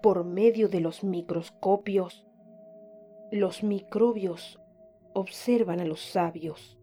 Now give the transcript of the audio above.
por medio de los microscopios, los microbios observan a los sabios.